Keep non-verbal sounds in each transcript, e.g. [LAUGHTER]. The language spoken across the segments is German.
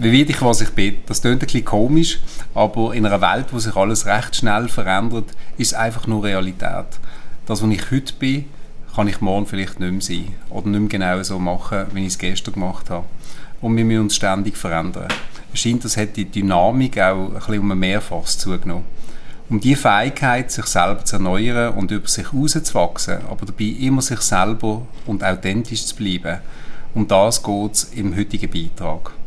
wie werde ich, was ich bin. Das klingt ein bisschen komisch, aber in einer Welt, wo sich alles recht schnell verändert, ist es einfach nur Realität. Das, was ich heute bin, kann ich morgen vielleicht nicht mehr sein oder nicht mehr genau so machen, wie ich es gestern gemacht habe. Und wir müssen uns ständig verändern. Es scheint, dass hat die Dynamik auch ein bisschen um ein Mehrfaches zugenommen. Um die Fähigkeit, sich selber zu erneuern und über sich hinauszuwachsen, aber dabei immer sich selber und authentisch zu bleiben, um das geht es im heutigen Beitrag.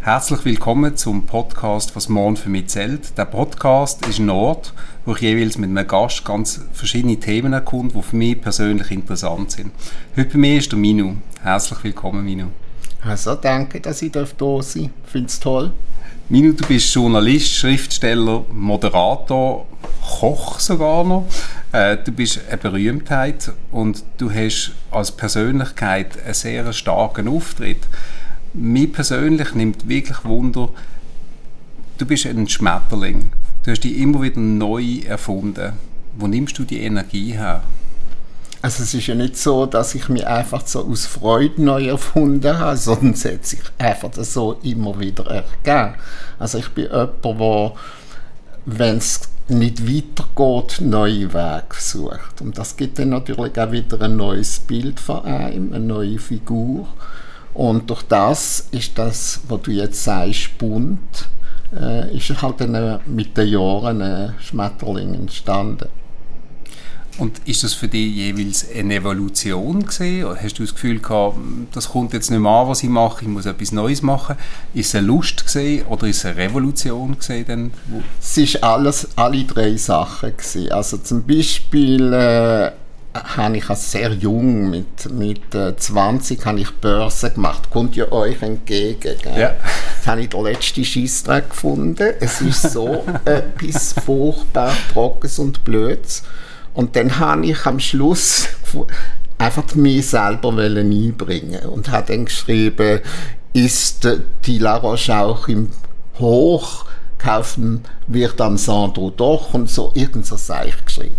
Herzlich willkommen zum Podcast «Was morgen für mich zählt». Der Podcast ist ein Ort, wo ich jeweils mit einem Gast ganz verschiedene Themen erkunde, die für mich persönlich interessant sind. Heute bei mir ist der Minu. Herzlich willkommen, Minu. Also danke, dass ich da sein darf. Ich finde es toll. Minu, du bist Journalist, Schriftsteller, Moderator, Koch sogar noch. Äh, du bist eine Berühmtheit und du hast als Persönlichkeit einen sehr starken Auftritt mich persönlich nimmt wirklich Wunder, du bist ein Schmetterling. Du hast dich immer wieder neu erfunden. Wo nimmst du die Energie her? Also es ist ja nicht so, dass ich mich einfach so aus Freude neu erfunden habe, sondern es hat sich einfach so immer wieder ergeben. Also ich bin jemand, der, wenn es nicht weitergeht, neue Wege sucht. Und das gibt dann natürlich auch wieder ein neues Bild von einem, eine neue Figur. Und durch das ist das, was du jetzt sagst, bunt, äh, ist halt eine, mit den Jahren ein Schmetterling entstanden. Und ist das für dich jeweils eine Evolution gesehen? Oder hast du das Gefühl gehabt, das kommt jetzt nicht mehr an, was ich mache, ich muss etwas Neues machen? Ist es eine Lust gesehen oder ist es eine Revolution gesehen? Es ist alles, alle drei Sachen gesehen. Also zum Beispiel äh, habe ich als sehr jung, mit, mit äh, 20, habe ich Börse gemacht. Kommt ja euch entgegen. Gell? Ja. Das habe ich den letzten Scheissdreck gefunden. Es ist so [LAUGHS] etwas furchtbar Trockenes und Blöds. Und dann habe ich am Schluss einfach mich selber einbringen und habe dann geschrieben, ist die La Roche auch im Hoch kaufen wird am Sandro doch und so irgend so Seich geschrieben.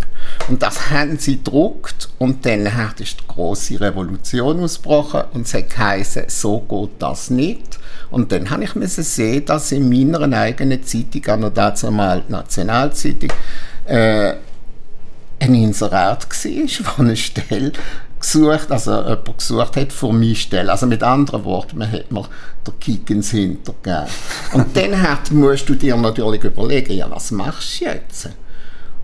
Und das haben sie gedruckt und dann hat ist die große Revolution ausgebrochen und es hat so geht das nicht. Und dann habe ich müssen sehen, dass in meiner eigenen Zeitung, an der dazumal Nationalzeitung, äh, ein Inserat war, [LAUGHS] wo eine Stelle gesucht, also jemand gesucht hat für meine Stelle. Also mit anderen Worten, man hat mir den Kick ins Hinter gegeben. Und dann hat, musst du dir natürlich überlegen, ja, was machst du jetzt?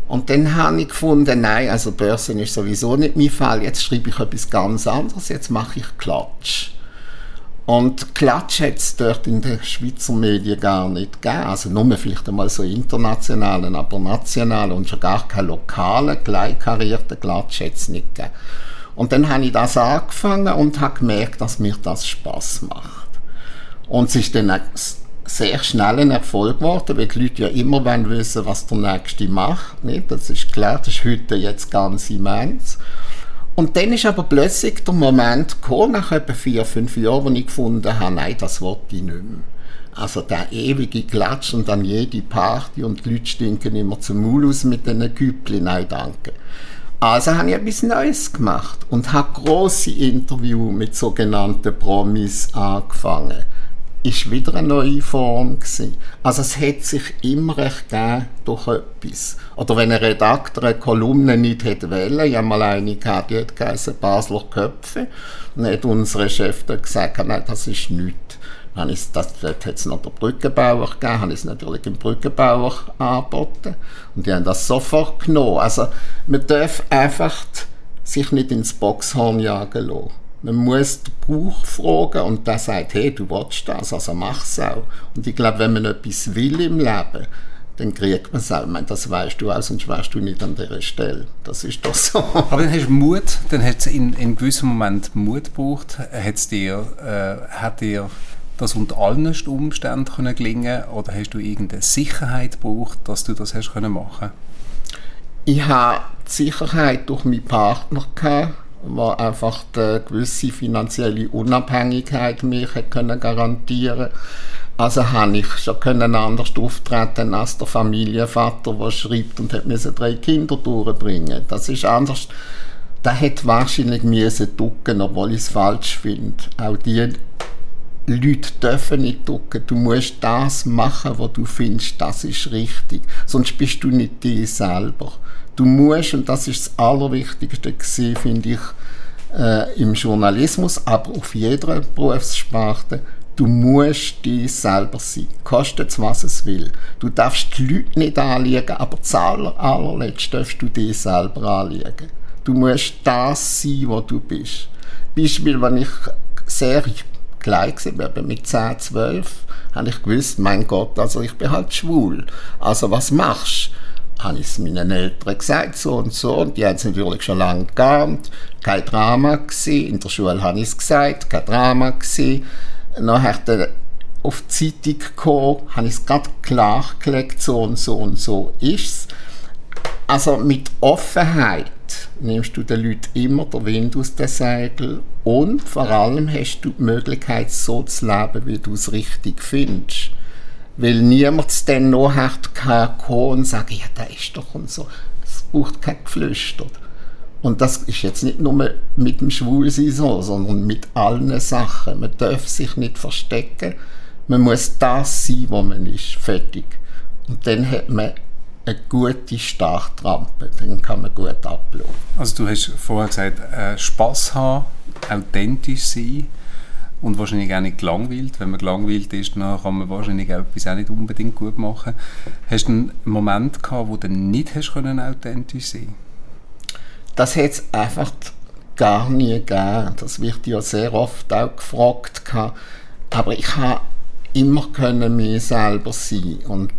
Und dann habe ich gefunden, nein, also Börsen ist sowieso nicht mein Fall, jetzt schreibe ich etwas ganz anderes, jetzt mache ich Klatsch. Und Klatsch hat es dort in den Schweizer Medien gar nicht gegeben. Also nur vielleicht einmal so internationalen, aber nationalen und schon gar keinen lokalen, gleichkarierten Klatsch hat es nicht gegeben. Und dann habe ich das angefangen und habe gemerkt, dass mir das Spaß macht. Und es ist dann sehr schnell ein Erfolg geworden, weil die Leute ja immer wollen wissen, was der Nächste macht. Nicht? Das ist klar, das ist heute jetzt ganz immens. Und dann ist aber plötzlich der Moment gekommen, nach etwa vier, fünf Jahren, wo ich gefunden habe, nein, das wollte ich nicht mehr. Also der ewige Klatsch und dann jede Party und die Leute stinken immer zum Maul aus mit diesen Küppli, nein, danke. Also habe ich etwas Neues gemacht und habe große Interviews mit sogenannten Promis angefangen ist wieder eine neue Form gewesen. Also es hat sich immer gegeben durch etwas. Oder wenn ein Redakteur eine Kolumne nicht hätte wählen, ich habe mal eine gehabt, die hat Basler Köpfe, und hat unser Chef dann gesagt, nein, das ist nichts. Dann das, hat es noch den Brückenbauer gegeben, habe ich es natürlich im Brückenbauer angeboten. Und die haben das sofort genommen. Also man darf einfach sich nicht ins Boxhorn jagen lassen. Man muss den Bauch fragen und der sagt, hey, du willst das, also mach's auch. Und ich glaube, wenn man etwas will im Leben, dann kriegt man es auch. Ich meine, das weißt du auch, sonst wärst du nicht an dieser Stelle. Das ist doch so. [LAUGHS] Aber dann hast du Mut, dann hat es in, in gewissem Moment Mut gebraucht. Hat's dir, äh, hat dir das unter allen Umständen können gelingen oder hast du irgendeine Sicherheit gebraucht, dass du das hast können machen? Ich habe die Sicherheit durch meinen Partner gehabt war einfach die gewisse finanzielle Unabhängigkeit mir können garantieren also habe ich schon können anders auftreten als der Familienvater, der schreibt und hat drei Kinder durchbringen. Das ist anders. Der hätte wahrscheinlich müssen ducken, obwohl ich es falsch finde. Auch die Leute dürfen nicht drucken. Du musst das machen, was du findest, das ist richtig. Sonst bist du nicht dir selber. Du musst, und das ist das Allerwichtigste finde ich, äh, im Journalismus, aber auf jeder Berufssparte, du musst dich selber sein. Kostet es, was es will. Du darfst die Leute nicht anlegen, aber zuallerletzt allerletzt darfst du dich selber anlegen. Du musst das sein, was du bist. Beispiel, wenn ich sehr klein war, mit 10, 12, habe ich gewusst, mein Gott, also ich bin halt schwul. Also was machst du? Habe ich es meinen Eltern gesagt, so und so, und die haben es natürlich schon lange geahnt. Kein Drama gewesen. In der Schule habe ich es gesagt, kein Drama gewesen. Nachher dann auf die Zeitung gekommen, habe ich es gerade klargelegt, so und so und so ist es. Also mit Offenheit nimmst du den Leuten immer den Wind aus den Segeln und vor allem hast du die Möglichkeit, so zu leben, wie du es richtig findest. Weil niemand es dann noch hat und sagen, ja, der ist doch und so. Es braucht kein Geflüster. Und das ist jetzt nicht nur mit dem Schwulsein so, sondern mit allen Sachen. Man darf sich nicht verstecken. Man muss das sein, wo man ist. Fertig. Und dann hat man eine gute Startrampe, dann kann man gut ablaufen. Also du hast vorher gesagt, äh, Spaß haben, authentisch sein und wahrscheinlich auch nicht gelangweilt. Wenn man gelangweilt ist, dann kann man wahrscheinlich auch etwas auch nicht unbedingt gut machen. Hast du einen Moment gehabt, wo du nicht hast können authentisch sein Das hat es einfach gar nie gegeben. Das wird ja sehr oft auch gefragt. Aber ich habe immer können mir selber sein und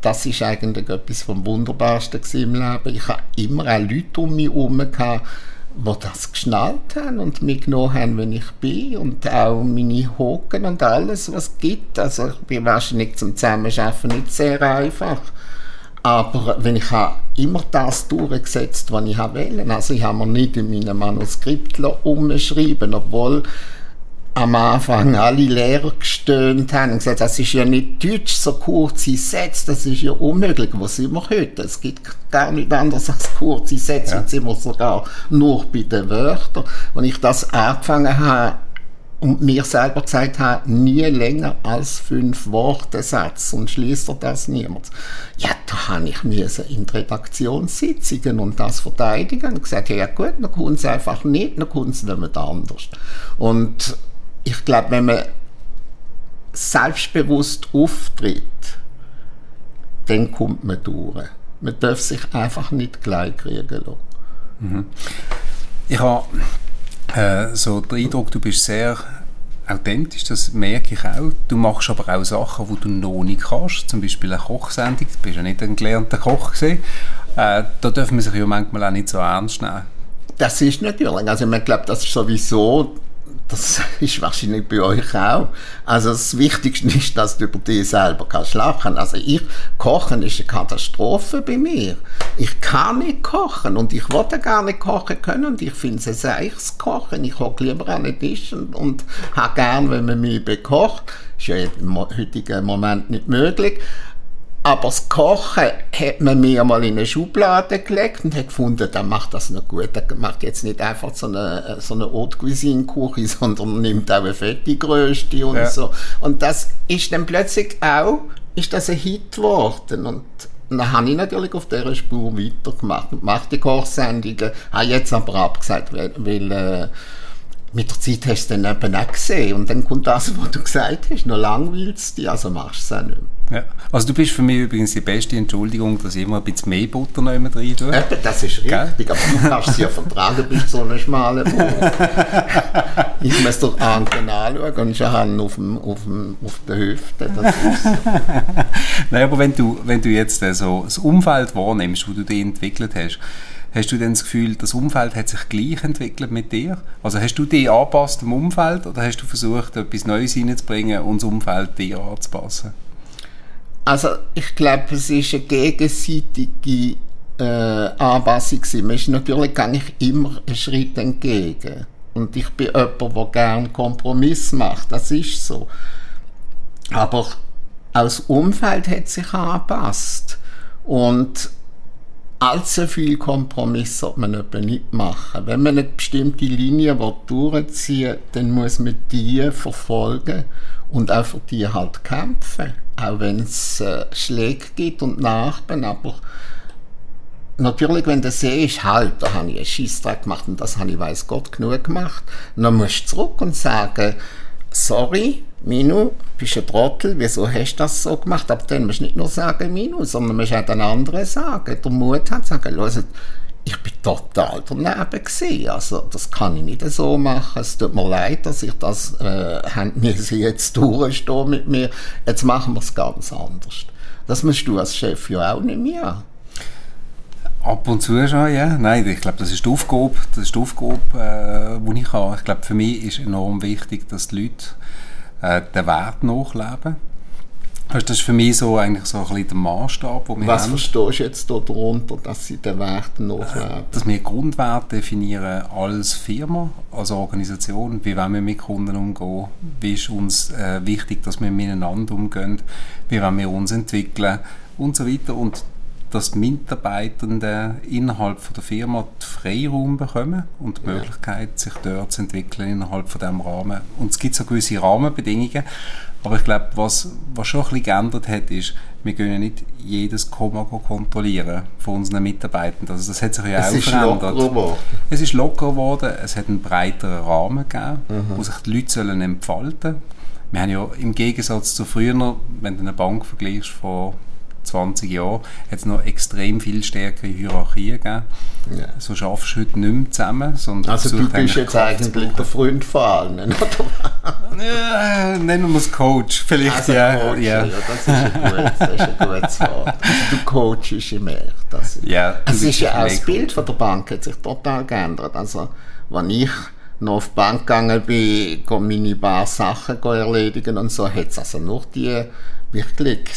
das ist eigentlich etwas vom Wunderbarsten im Leben. Ich habe immer auch Leute um mich herum die das geschnallt haben und mich genommen haben, wenn ich bin und auch meine Hocken und alles, was es gibt. Also ich bin wahrscheinlich zum Zusammenarbeiten nicht sehr einfach. Aber wenn ich habe immer das durchgesetzt, was ich wollte. Also ich habe mir nicht in meinem Manuskript umgeschrieben, obwohl am Anfang alle Lehrer gestöhnt haben und gesagt, das ist ja nicht Deutsch, so kurze Sätze, das ist ja unmöglich. Wo sind wir heute? Es gibt gar nicht anders als kurze Sätze. Ja. Jetzt sind wir sogar nur bei den Wörtern. Und ich das angefangen habe und mir selber gesagt habe, nie länger als fünf Worte Satz und schließt das niemand. Ja, da habe ich mir in Redaktionssitzungen und das verteidigen und gesagt, ja gut, dann kommt es einfach nicht, dann kommt es nicht anders. Und ich glaube, wenn man selbstbewusst auftritt, dann kommt man durch. Man darf sich einfach nicht gleich kriegen lassen. Mhm. Ich habe äh, so den Eindruck, du bist sehr authentisch, das merke ich auch. Du machst aber auch Sachen, die du noch nicht kannst, zum Beispiel eine Kochsendung, du bist ja nicht ein gelernter Koch gewesen. Äh, da dürfen wir sich ja manchmal auch nicht so ernst nehmen. Das ist natürlich, also ich glaube, das ist sowieso das [LAUGHS] ist wahrscheinlich bei euch auch. Also das Wichtigste ist, dass du über dich selber kannst lachen. Also ich, Kochen ist eine Katastrophe bei mir. Ich kann nicht kochen und ich wollte gar nicht kochen können und ich finde es ein Kochen. Ich hocke lieber an den Tisch und, und habe gern, wenn man mich bekocht. Ist ja im heutigen Moment nicht möglich. Aber das Kochen hat man mir mal in eine Schublade gelegt und hat gefunden, der macht das noch gut. Der macht jetzt nicht einfach so eine, so eine Haute Cuisine Küche, [LAUGHS] sondern nimmt auch eine fette Größe und ja. so. Und das ist dann plötzlich auch, ist das ein Hit geworden. Und dann habe ich natürlich auf dieser Spur weitergemacht und mache die Kochsendungen, habe jetzt aber abgesagt, weil, weil äh, mit der Zeit hast du es dann eben auch gesehen und dann kommt das, was du gesagt hast, noch langweilst dich, also machst du es auch nicht mehr. Ja. Also du bist für mich übrigens die beste Entschuldigung, dass ich immer ein bisschen mehr Butter noch immer rein tue. Eben, das ist richtig, Gell? aber du kannst es ja [LAUGHS] vertragen bis so eine schmale [LAUGHS] Ich muss doch Anken anschauen und schon auf, dem, auf, dem, auf der Hüfte. Das ist [LAUGHS] Nein, aber wenn du, wenn du jetzt äh, so das Umfeld wahrnimmst, wo du dich entwickelt hast, Hast du denn das Gefühl, das Umfeld hat sich gleich entwickelt mit dir? Also hast du dich angepasst am Umfeld oder hast du versucht, etwas Neues reinzubringen und das Umfeld dir anzupassen? Also ich glaube, es ist eine gegenseitige äh, Anpassung. Man ist natürlich gar nicht immer einen Schritt entgegen. Und ich bin jemand, der gerne Kompromiss macht. Das ist so. Aber auch das Umfeld hat sich angepasst. Und allzu viel Kompromiss sollte man eben nicht machen. Wenn man eine bestimmte Linie durchziehen will, dann muss man die verfolgen und auch für die halt kämpfen. Auch wenn es äh, Schläge gibt und Nachbarn, aber natürlich, wenn du siehst, halt, da habe ich einen Scheissdreck gemacht und das habe ich, weiß Gott, genug gemacht, dann musst du zurück und sagen, sorry, Minu, bist ein Trottel, wieso hast du das so gemacht? Aber dann musst du nicht nur sagen Minu, sondern musst auch den anderen sagen, der Mut hat, sagen, hört, ich bin total daneben gewesen. Also, das kann ich nicht so machen. Es tut mir leid, dass ich das, äh, [LAUGHS] wir sie jetzt durchstehen mit mir. Jetzt machen wir es ganz anders. Das musst du als Chef ja auch nicht mehr. Ab und zu schon, ja. Nein, ich glaube, das ist die Aufgabe, das ist die Aufgabe, äh, die ich habe. Ich glaube, für mich ist enorm wichtig, dass die Leute äh, den Wert nachleben. Das ist für mich so eigentlich so ein bisschen der Maßstab, den wir Was haben. verstehst du jetzt darunter, dass sie den Wert nachleben? Dass wir Grundwerte definieren als Firma, als Organisation, wie wollen wir mit Kunden umgehen, wie ist uns äh, wichtig, dass wir miteinander umgehen, wie wollen wir uns entwickeln und so weiter. Und dass die Mitarbeitenden innerhalb von der Firma Freiraum bekommen und die Möglichkeit, sich dort zu entwickeln innerhalb von diesem Rahmen. Und es gibt so gewisse Rahmenbedingungen, aber ich glaube, was, was schon ein bisschen geändert hat, ist, wir können nicht jedes Komma kontrollieren von unseren Mitarbeitenden. Also das hat sich ja es auch ist verändert. Locker es ist locker geworden, es hat einen breiteren Rahmen gegeben, mhm. wo sich die Leute sollen entfalten sollen. Wir haben ja im Gegensatz zu früher, wenn du eine Bank vergleichst von 20 Jahren hat es noch extrem viel stärkere Hierarchien gegeben. Ja. So schaffst du heute nicht mehr zusammen. Sondern also du bist jetzt eigentlich der Freund von allen, oder? ja, nennen wir es Coach, vielleicht also ja. Coach, ja. ja. Das ist ein gutes, ein gutes Wort. Also du coachst immer. Das ist, ja, es ist ja auch das Bild von der Bank hat sich total geändert. Also, wenn ich noch auf die Bank gegangen bin, meine paar Sachen erledigen und so, hat es also noch die wirklich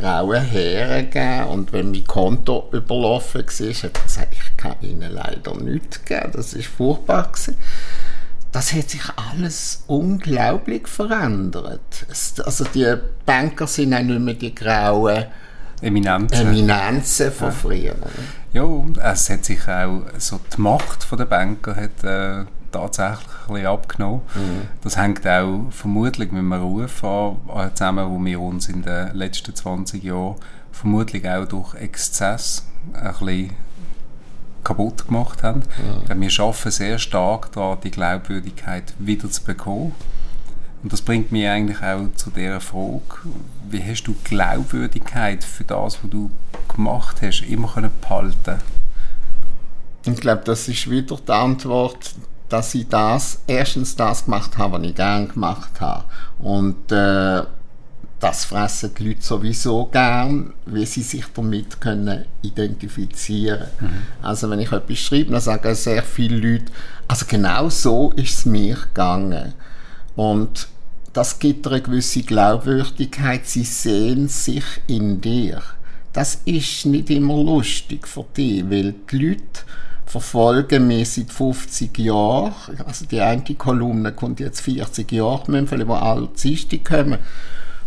graue Haare gegeben und wenn mein Konto überlaufen war, hat er gesagt, ich kann ihnen leider nichts geben. Das war furchtbar. Gewesen. Das hat sich alles unglaublich verändert. also die Banker sind auch nicht mehr die grauen Eminenzen, Eminenzen von früher. Ja, es hat sich auch so die Macht der Banker hat, äh, tatsächlich ein bisschen abgenommen. Mhm. Das hängt auch vermutlich mit einem Ruf an, äh, zusammen, wo wir uns in den letzten 20 Jahren vermutlich auch durch Exzess ein bisschen kaputt gemacht haben. Ja. Wir arbeiten sehr stark daran, die Glaubwürdigkeit wieder zu bekommen. Und das bringt mich eigentlich auch zu der Frage, wie hast du Glaubwürdigkeit für das, was du gemacht hast, immer können behalten Ich glaube, das ist wieder die Antwort, dass ich das, erstens das gemacht habe, was ich gerne gemacht habe. Und äh, das fressen die Leute sowieso gern, wie sie sich damit können identifizieren mhm. Also wenn ich etwas schreibe, dann sagen sehr viele Leute, also genau so ist es mir gegangen. Und das gibt eine gewisse Glaubwürdigkeit, sie sehen sich in dir. Das ist nicht immer lustig für dich, weil die Leute verfolgen mich seit 50 Jahren. Also die eine Kolumne kommt jetzt 40 Jahre, wo alle Dienstag kommen.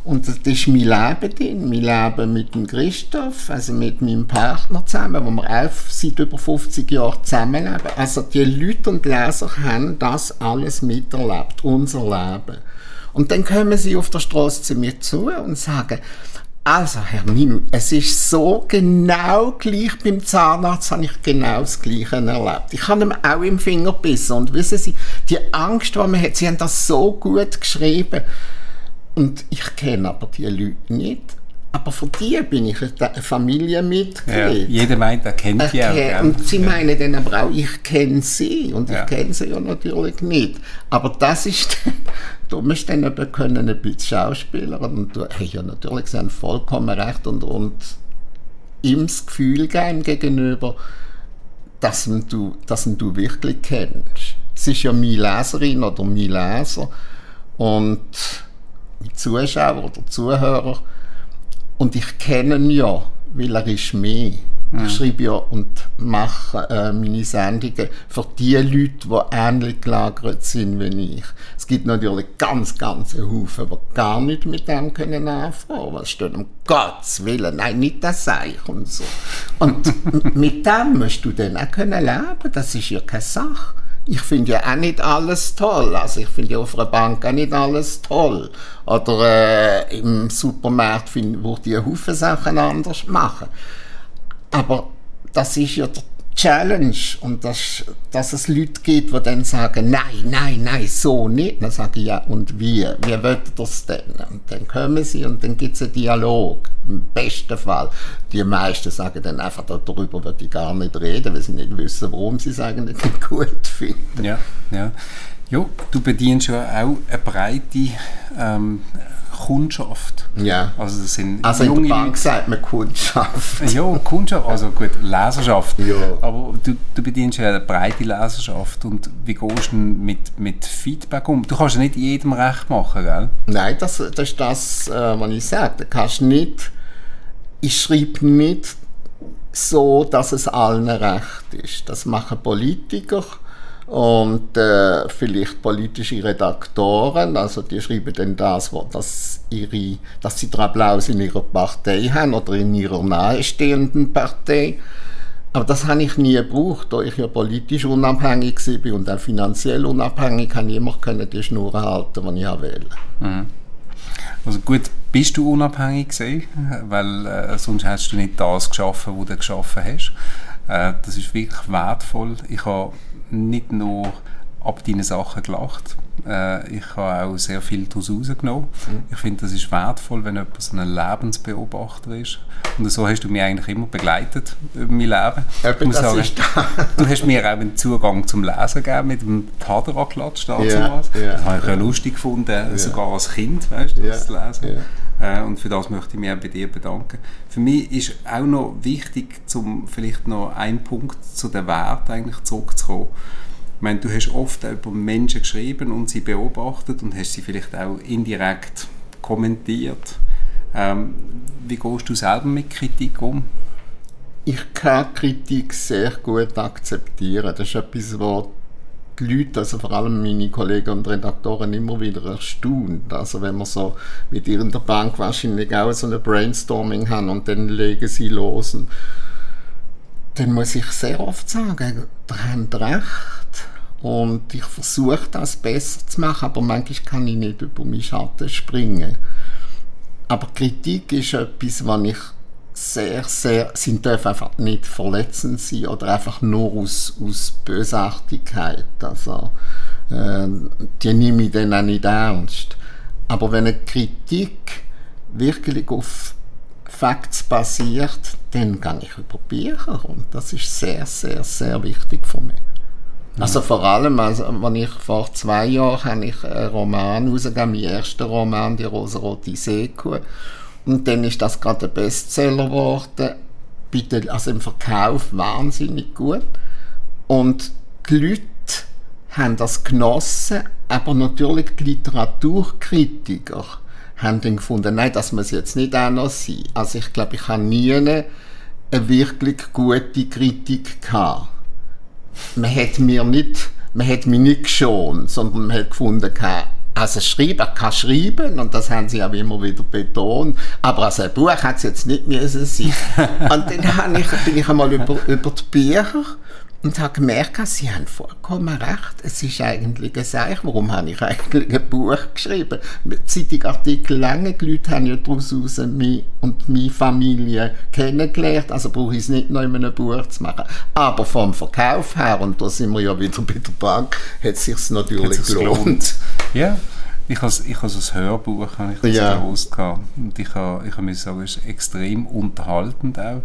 Und das ist mein Leben drin, mein Leben mit dem Christoph, also mit meinem Partner zusammen, wo wir auch seit über 50 Jahren zusammenleben. Also die Leute und Leser haben das alles miterlebt, unser Leben. Und dann kommen sie auf der Straße zu mir zu und sagen, also, Herr Minu, es ist so genau gleich beim Zahnarzt, habe ich genau das Gleiche erlebt. Ich habe ihm auch im Finger gebissen und wissen Sie, die Angst, die man hat, Sie haben das so gut geschrieben und ich kenne aber die Leute nicht. Aber für die bin ich eine Familienmitglied. Ja, jeder meint, er kennt die auch. Und sie ja. meinen dann aber auch, ich kenne sie. Und ja. ich kenne sie ja natürlich nicht. Aber das ist [LAUGHS] du musst dann eben können ein bisschen Schauspieler und du hast ja natürlich sie haben vollkommen recht und, und ihm das Gefühl geben gegenüber, dass du, dass du wirklich kennst. Es ist ja meine Leserin oder mein Leser und mein Zuschauer oder Zuhörer und ich kenne ihn ja, weil er ist mehr. Mhm. Ich schreibe ja und mache äh, meine Sendungen für die Leute, die ähnlich gelagert sind wie ich. Es gibt natürlich ganz, ganz Haufen, die gar nicht mit dem können anfangen. Was steht um Gottes Willen? Nein, nicht das Seich und so. Und mit dem musst du dann auch können leben. Das ist ja keine Sache. Ich finde ja auch nicht alles toll. Also ich finde ja auf einer Bank auch nicht alles toll. Oder äh, im Supermarkt find, würde ich Haufen Sachen anders machen. Aber das ist ja der Challenge und das, dass es Leute gibt, die dann sagen, nein, nein, nein, so nicht. Dann sage ich, ja, und? Wie wollt ihr das denn? Und dann kommen sie und dann gibt es einen Dialog. Im besten Fall. Die meisten sagen dann einfach, darüber würde ich gar nicht reden, weil sie nicht wissen, warum sie es eigentlich nicht gut finden. Ja, ja. Ja, du bedienst ja auch eine breite ähm, Kundschaft. Ja. Also das sind Also in junge der Bank Leute. sagt man Kundschaft. Ja, Kundschaft, also gut, Leserschaft. Ja. Aber du, du bedienst ja eine breite Leserschaft und wie gehst du mit, mit Feedback um? Du kannst ja nicht jedem recht machen, gell? Nein, das, das ist das, äh, was ich sage. Du kannst nicht, ich schreibe nicht so, dass es allen recht ist. Das machen Politiker und äh, vielleicht politische Redaktoren, also die schreiben dann das, wo das ihre, dass sie den Applaus in ihrer Partei haben oder in ihrer nahestehenden Partei. Aber das habe ich nie gebraucht, da ich ja politisch unabhängig war und auch finanziell unabhängig, habe ich immer die Schnur halten, die ich wählen Also gut, bist du unabhängig gewesen, weil äh, sonst hättest du nicht das geschaffen, was du geschaffen hast. Äh, das ist wirklich wertvoll. Ich habe nicht nur ab deinen Sachen gelacht, äh, ich habe auch sehr viel daraus rausgenommen. Ich finde, das ist wertvoll, wenn jemand so ein Lebensbeobachter ist. Und so hast du mich eigentlich immer begleitet über mein Leben. Eben, Ich muss sagen. [LAUGHS] Du hast mir auch einen Zugang zum Lesen gegeben mit dem Taderaklatsch damals. ja, das habe ich ja lustig gefunden, sogar als Kind, weißt du, das zu lesen. Äh, und für das möchte ich mich auch bei dir bedanken. Für mich ist auch noch wichtig, zum vielleicht noch einen Punkt zu den Werten eigentlich zurückzukommen. Ich meine, du hast oft über Menschen geschrieben und sie beobachtet und hast sie vielleicht auch indirekt kommentiert. Ähm, wie gehst du selber mit Kritik um? Ich kann Kritik sehr gut akzeptieren. Das ist etwas, was die Leute, also vor allem meine Kollegen und Redaktoren, immer wieder erstaunt. Also wenn wir so mit ihr in der Bank wahrscheinlich auch so ein Brainstorming haben und dann legen sie los. Dann muss ich sehr oft sagen, ihr habt recht. Und ich versuche das besser zu machen, aber manchmal kann ich nicht über meinen Schatten springen. Aber Kritik ist etwas, was ich sehr, sehr, sie dürfen einfach nicht verletzend sein oder einfach nur aus, aus Bösartigkeit. Also, äh, die nehme ich dann auch nicht ernst. Aber wenn eine Kritik wirklich auf Facts basiert, dann gehe ich über Bücher und das ist sehr, sehr, sehr wichtig für mich. Also vor allem, also, wenn ich vor zwei Jahren habe ich einen Roman rausgegeben, mein erster Roman, die rosarote Seekuh. Und dann ist das gerade ein Bestseller geworden. Bitte, also im Verkauf wahnsinnig gut. Und die Leute haben das genossen, aber natürlich die Literaturkritiker haben dann gefunden, nein, das muss jetzt nicht auch noch sein. Also ich glaube, ich habe nie eine wirklich gute Kritik gehabt man hat mir nicht, man hat mich nicht geschont, sondern man hat gefunden, also schreiben, er kann schreiben und das haben sie auch immer wieder betont, aber als ein Buch hat es jetzt nicht müssen sein. [LAUGHS] und dann ich, bin ich einmal über, über die Bücher und habe gemerkt, sie haben vollkommen recht. Es ist eigentlich ein Seich. Warum habe ich eigentlich ein Buch geschrieben? Zeitungartikel lange, die Leute haben ja daraus raus mich und meine Familie kennengelernt, also brauche ich es nicht noch in einem Buch zu machen. Aber vom Verkauf her, und da sind wir ja wieder bei der Bank, hat es sich natürlich Hat sich's gelohnt. Ja, ich habe ich has ein Hörbuch habe ich das Ja. gewusst gehabt. und ich habe ich ha müssen sagen, es ist extrem unterhaltend auch.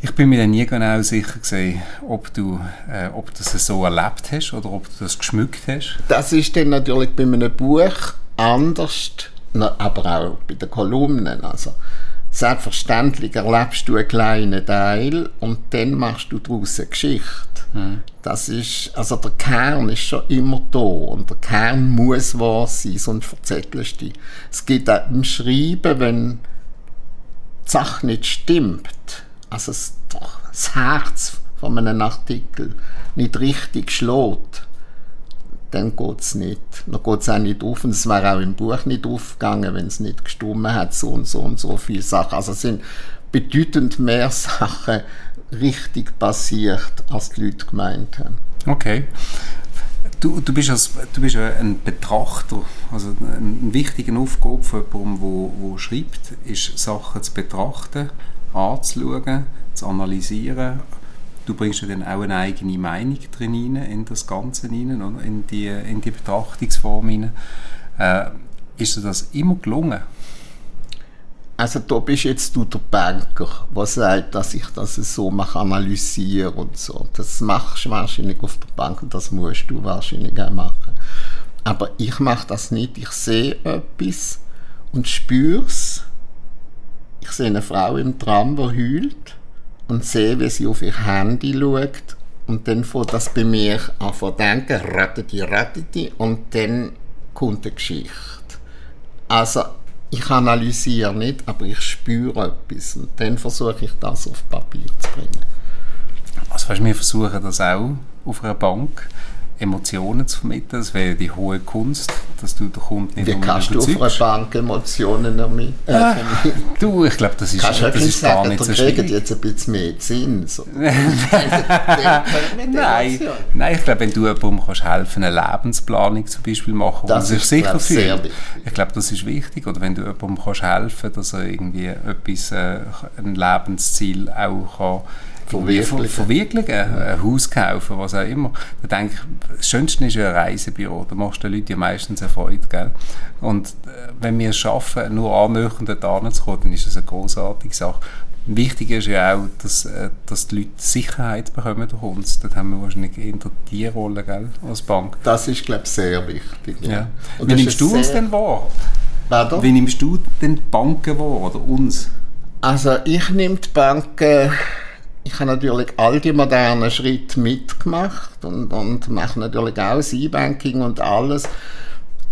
Ich bin mir dann nie genau sicher gewesen, ob du, äh, ob das so erlebt hast oder ob du das geschmückt hast. Das ist dann natürlich bei einem Buch anders, aber auch bei den Kolumnen. Also, selbstverständlich erlebst du einen kleinen Teil und dann machst du daraus eine Geschichte. Das ist, also der Kern ist schon immer da und der Kern muss wahr sein, sonst verzettelst du dich. Es gibt auch im Schreiben, wenn die Sache nicht stimmt, also das, Herz von einem Artikel nicht richtig schlägt, dann geht es nicht. Dann geht es auch nicht auf und es wäre auch im Buch nicht aufgegangen, wenn es nicht gestummen hat, so und so und so viele Sachen. Also es sind bedeutend mehr Sachen richtig passiert, als die Leute gemeint haben. Okay. Du, du, bist als, du bist ein Betrachter, also eine wichtige Aufgabe jemandem, wo, wo schreibt, ist Sachen zu betrachten, anzuschauen, zu analysieren. Du bringst ja dann auch eine eigene Meinung drin rein, in das Ganze rein, in die, in die Betrachtungsform rein. Äh, ist dir das immer gelungen? Also da bist jetzt du der Banker, der sagt, dass ich das so mache, analysiere und so. Das machst du wahrscheinlich auf der Bank und das musst du wahrscheinlich auch machen. Aber ich mache das nicht. Ich sehe etwas und spüre es. Ich sehe eine Frau im Tram, die heult und sehe, wie sie auf ihr Handy schaut und dann fängt das bei mir an zu denken, ratteti, ratteti und dann kommt eine Geschichte. Also ich analysiere nicht, aber ich spüre etwas und dann versuche ich das auf Papier zu bringen. Also weißt, wir versuchen das auch auf einer Bank, Emotionen zu vermitteln, das wäre die hohe Kunst, dass du den Kunden nicht Wie kannst du auf einer Bank Emotionen damit, äh, ah, Du, ich glaube, das ist, kannst das ist gar nicht so schwierig. jetzt ein bisschen mehr Sinn. So. [LAUGHS] nein, nein, ich glaube, wenn du jemandem kannst helfen eine Lebensplanung zum Beispiel machen, das sich sicher fühlt, ich glaube, das ist wichtig. Oder wenn du jemandem kannst helfen dass er irgendwie etwas, äh, ein Lebensziel auch kann verwirklichen. verwirklichen, ein Haus kaufen, was auch immer. Da denke ich, das Schönste ist ja ein Reisebüro, da machst du den Leuten ja meistens eine Freude, gell? Und äh, wenn wir es schaffen, nur annähernd dort zu kommen, dann ist das eine großartige Sache. Wichtig ist ja auch, dass, äh, dass die Leute Sicherheit bekommen durch uns. Dort haben wir wahrscheinlich eher die Rolle gell, als Bank. Das ist, glaube ich, sehr wichtig. Ja. ja. Wie nimmst du uns denn wahr? Warte? Wie nimmst du denn die Banken wahr oder uns? Also ich nehme die Banken ich habe natürlich all die modernen Schritte mitgemacht und, und mache natürlich auch das E-Banking und alles.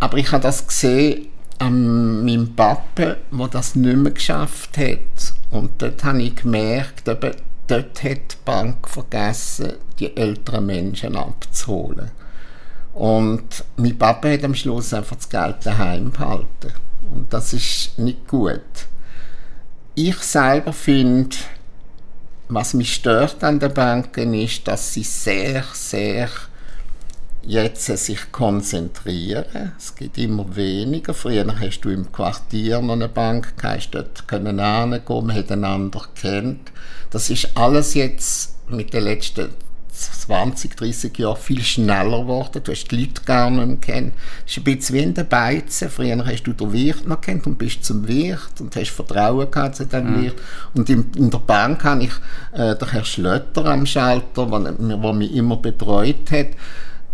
Aber ich habe das gesehen an meinem Papa, der das nicht mehr geschafft hat. Und dort habe ich gemerkt, eben, dort hat die Bank vergessen, die älteren Menschen abzuholen. Und mein Papa hat am Schluss einfach das Geld daheim behalten. Und das ist nicht gut. Ich selber finde, was mich stört an den Banken ist, dass sie sehr, sehr jetzt sich konzentrieren. Es gibt immer weniger. Früher hast du im Quartier noch eine Bank, hast dort können hingehen, man hat einander kennt. Das ist alles jetzt mit den letzten 20, 30 Jahren viel schneller geworden. Du hast die Leute gar nicht mehr kennen. Es ist ein bisschen wie in den Beizen. Früher hast du den Wirt noch kennt und bist zum Wirt und hast Vertrauen gehabt zu dem mhm. Wirt. Und in, in, der Bank habe ich äh, den Herrn Schlötter am Schalter, der mich immer betreut hat,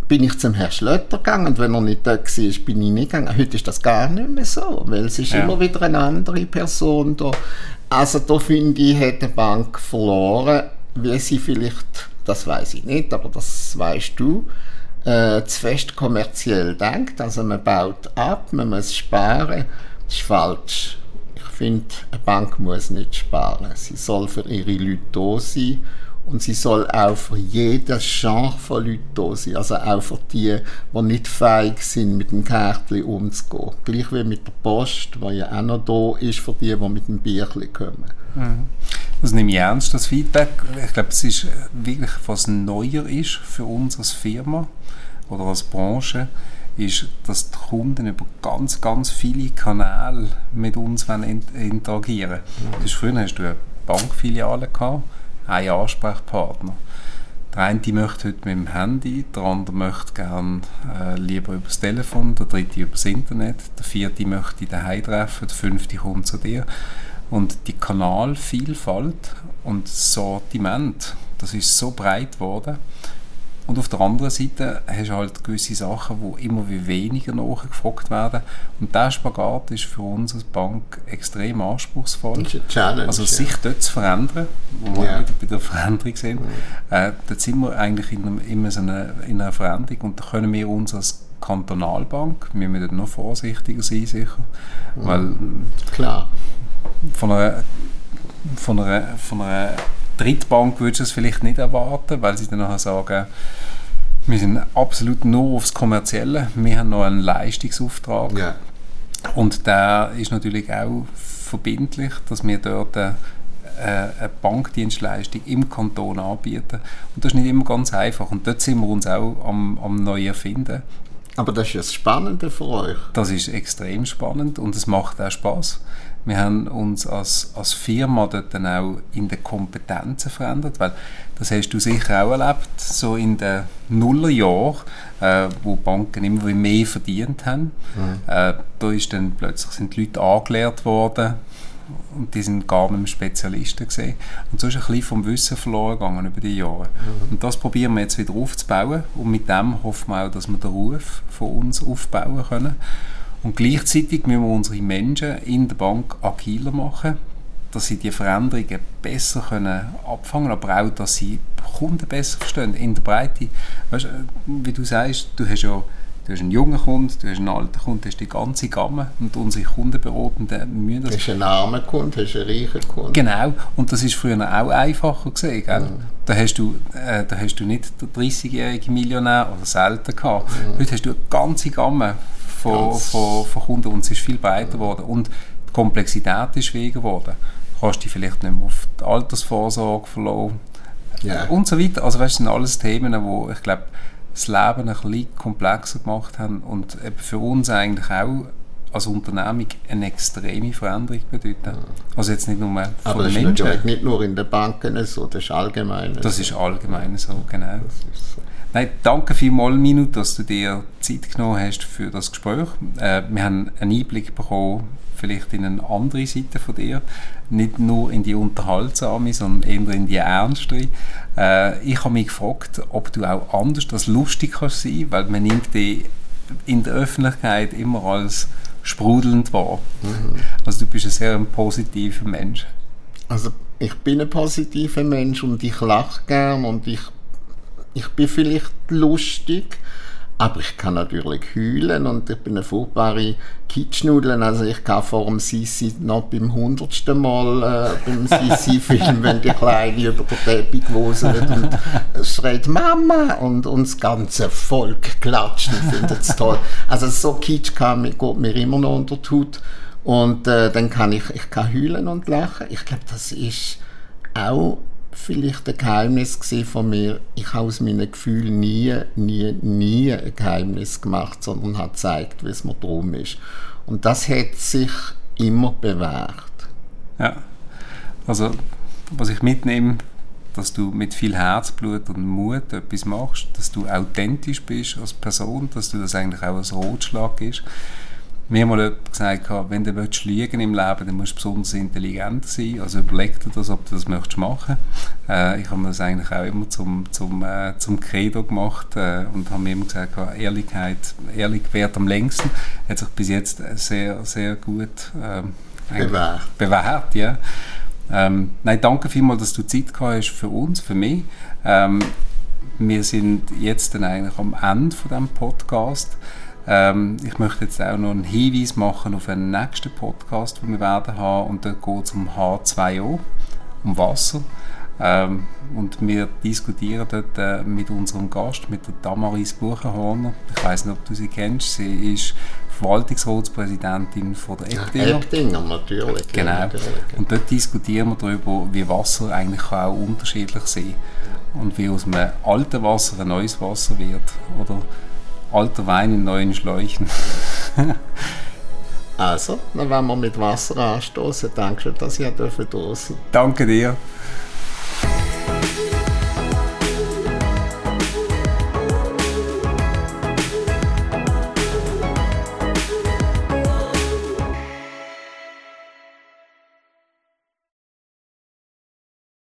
bin ich zum Herrn Schlötter gegangen und wenn er nicht da war, bin ich nicht gegangen. Heute ist das gar nicht mehr so, weil es ist ja. immer wieder eine andere Person da. Also da finde ich, hat die Bank verloren, weil sie vielleicht das weiß ich nicht, aber das weißt du, äh, zu fest kommerziell denkt. Also man baut ab, man muss sparen. Das ist falsch. Ich finde, eine Bank muss nicht sparen. Sie soll für ihre Leute da sein und sie soll auch für jedes Genre von Leuten da sein. Also auch für die, die nicht fähig sind, mit dem Kärtchen umzugehen. Gleich wie mit der Post, die ja auch noch da ist für die, die mit dem Bierchen kommen. Mhm. Das nehme ich ernst, das Feedback. Ich glaube, es ist wirklich, was neuer ist für uns als Firma oder als Branche, ist, dass die Kunden über ganz, ganz viele Kanäle mit uns interagieren wollen. Mhm. Früher hast du eine Bankfiliale gehabt, einen Ansprechpartner. Der eine möchte heute mit dem Handy, der andere möchte gerne äh, lieber über das Telefon, der dritte über das Internet, der vierte möchte daheim treffen, der fünfte kommt zu dir. Und die Kanalvielfalt und Sortiment, das ist so breit geworden. Und auf der anderen Seite hast du halt gewisse Sachen, die immer wie weniger nachgefragt werden. Und dieser Spagat ist für uns als Bank extrem anspruchsvoll. Also sich ja. dort zu verändern, wo wir ja. wieder bei der Veränderung sind, ja. äh, dort sind wir eigentlich in, einem, immer so eine, in einer Veränderung und da können wir uns als Kantonalbank, wir müssen noch vorsichtiger sein sicher, weil Klar von einer, von einer, von einer Drittbank würdest du es vielleicht nicht erwarten, weil sie dann nachher sagen, wir sind absolut nur aufs Kommerzielle, wir haben noch einen Leistungsauftrag. Ja. Und der ist natürlich auch verbindlich, dass wir dort äh, eine Bankdienstleistung im Kanton anbieten. Und das ist nicht immer ganz einfach. Und dort sind wir uns auch am, am neu erfinden. Aber das ist das Spannende für euch. Das ist extrem spannend und es macht auch Spaß. Wir haben uns als, als Firma dort dann auch in den Kompetenzen verändert, weil das hast du sicher auch erlebt, so in den Nullerjahren, äh, wo Banken immer mehr verdient haben. Mhm. Äh, da ist dann plötzlich sind die Leute angelehrt worden, und die sind gar nicht mehr Spezialisten gesehen. Und so ist ein bisschen vom Wissen verloren gegangen über die Jahre. Mhm. Und das probieren wir jetzt wieder aufzubauen und mit dem hoffen wir auch, dass wir den Ruf von uns aufbauen können. Und gleichzeitig müssen wir unsere Menschen in der Bank agiler machen, dass sie die Veränderungen besser können abfangen können, aber auch, dass sie Kunden besser verstehen, in der Breite. Weißt, wie du sagst, du hast ja Du hast einen jungen Kunden, du hast einen alten Kunden, du hast die ganze Gamme und unsere Kundenberatenden müssen das... Du hast einen armen Kunden, du hast einen reichen Kunden. Genau, und das ist früher auch einfacher gell? Mhm. Da, hast du, äh, da hast du nicht den 30-jährigen Millionär oder selten gehabt. Mhm. Heute hast du eine ganze Gamme von, von, von, Kunden und es ist viel breiter geworden. Und die Komplexität ist schwieriger geworden. Du kannst dich vielleicht nicht mehr auf die Altersvorsorge verlassen yeah. und so weiter. Also weißt, das sind alles Themen, wo ich glaube, das Leben ein bisschen komplexer gemacht haben und eben für uns eigentlich auch als Unternehmung eine extreme Veränderung bedeuten. Also jetzt nicht nur von Aber das Menschen. ist nicht nur in den Banken so, das ist allgemein Das ist allgemein so, genau. Nein, danke vielmals, Minu, dass du dir Zeit genommen hast für das Gespräch. Äh, wir haben einen Einblick bekommen, vielleicht in eine andere Seite von dir. Nicht nur in die unterhaltsame, sondern eher in die ernste. Äh, ich habe mich gefragt, ob du auch anders als lustig kannst sein, weil man nimmt dich in der Öffentlichkeit immer als sprudelnd wahr. Mhm. Also du bist ein sehr positiver Mensch. Also ich bin ein positiver Mensch und ich lache gern und ich, ich bin vielleicht lustig, aber ich kann natürlich heulen und ich bin eine furchtbare Kitschnudeln. Also ich kann vor dem Sisi noch beim hundertsten Mal äh, beim [LAUGHS] Sisi-Film, wenn die Kleine über den Teppich wuselt und schreit Mama und, und das ganze Volk klatscht und findet es toll. Also so Kitsch kann, geht mir immer noch unter die Haut. Und äh, dann kann ich, ich kann heulen und lachen. Ich glaube, das ist auch vielleicht ein Geheimnis von mir. Ich habe aus meinen Gefühlen nie, nie, nie ein Geheimnis gemacht, sondern habe gezeigt, wie es mir drum ist. Und das hat sich immer bewährt. Ja, also was ich mitnehme, dass du mit viel Herzblut und Mut etwas machst, dass du authentisch bist als Person, dass du das eigentlich auch als Rotschlag ist mir mal jemand gesagt, wenn du willst liegen im Leben, dann musst du besonders intelligent sein. Also überleg dir das, ob du das möchtest machen. Äh, ich habe das eigentlich auch immer zum, zum, äh, zum Credo gemacht äh, und habe mir immer gesagt, Ehrlichkeit, ehrlich wert am längsten. Hat sich bis jetzt sehr, sehr gut ähm, bewährt. bewährt ja. Ähm, nein, danke vielmals, dass du Zeit gehabt hast für uns, für mich. Ähm, wir sind jetzt dann eigentlich am Ende von diesem Podcast. Ähm, ich möchte jetzt auch noch einen Hinweis machen auf einen nächsten Podcast, den wir werden haben und da geht es um H2O, um Wasser. Ähm, und wir diskutieren dort äh, mit unserem Gast, mit der Damaris Buchenhorner. Ich weiß nicht, ob du sie kennst. Sie ist Verwaltungsratspräsidentin von der Eptinger. Eptinger, natürlich. Genau. Ja, natürlich. Und dort diskutieren wir darüber, wie Wasser eigentlich auch unterschiedlich sein kann. Und wie aus einem alten Wasser ein neues Wasser wird. Oder alter Wein in neuen Schläuchen. also, dann werden wir mit Wasser anstoßen. Danke, dass ihr sein Danke dir.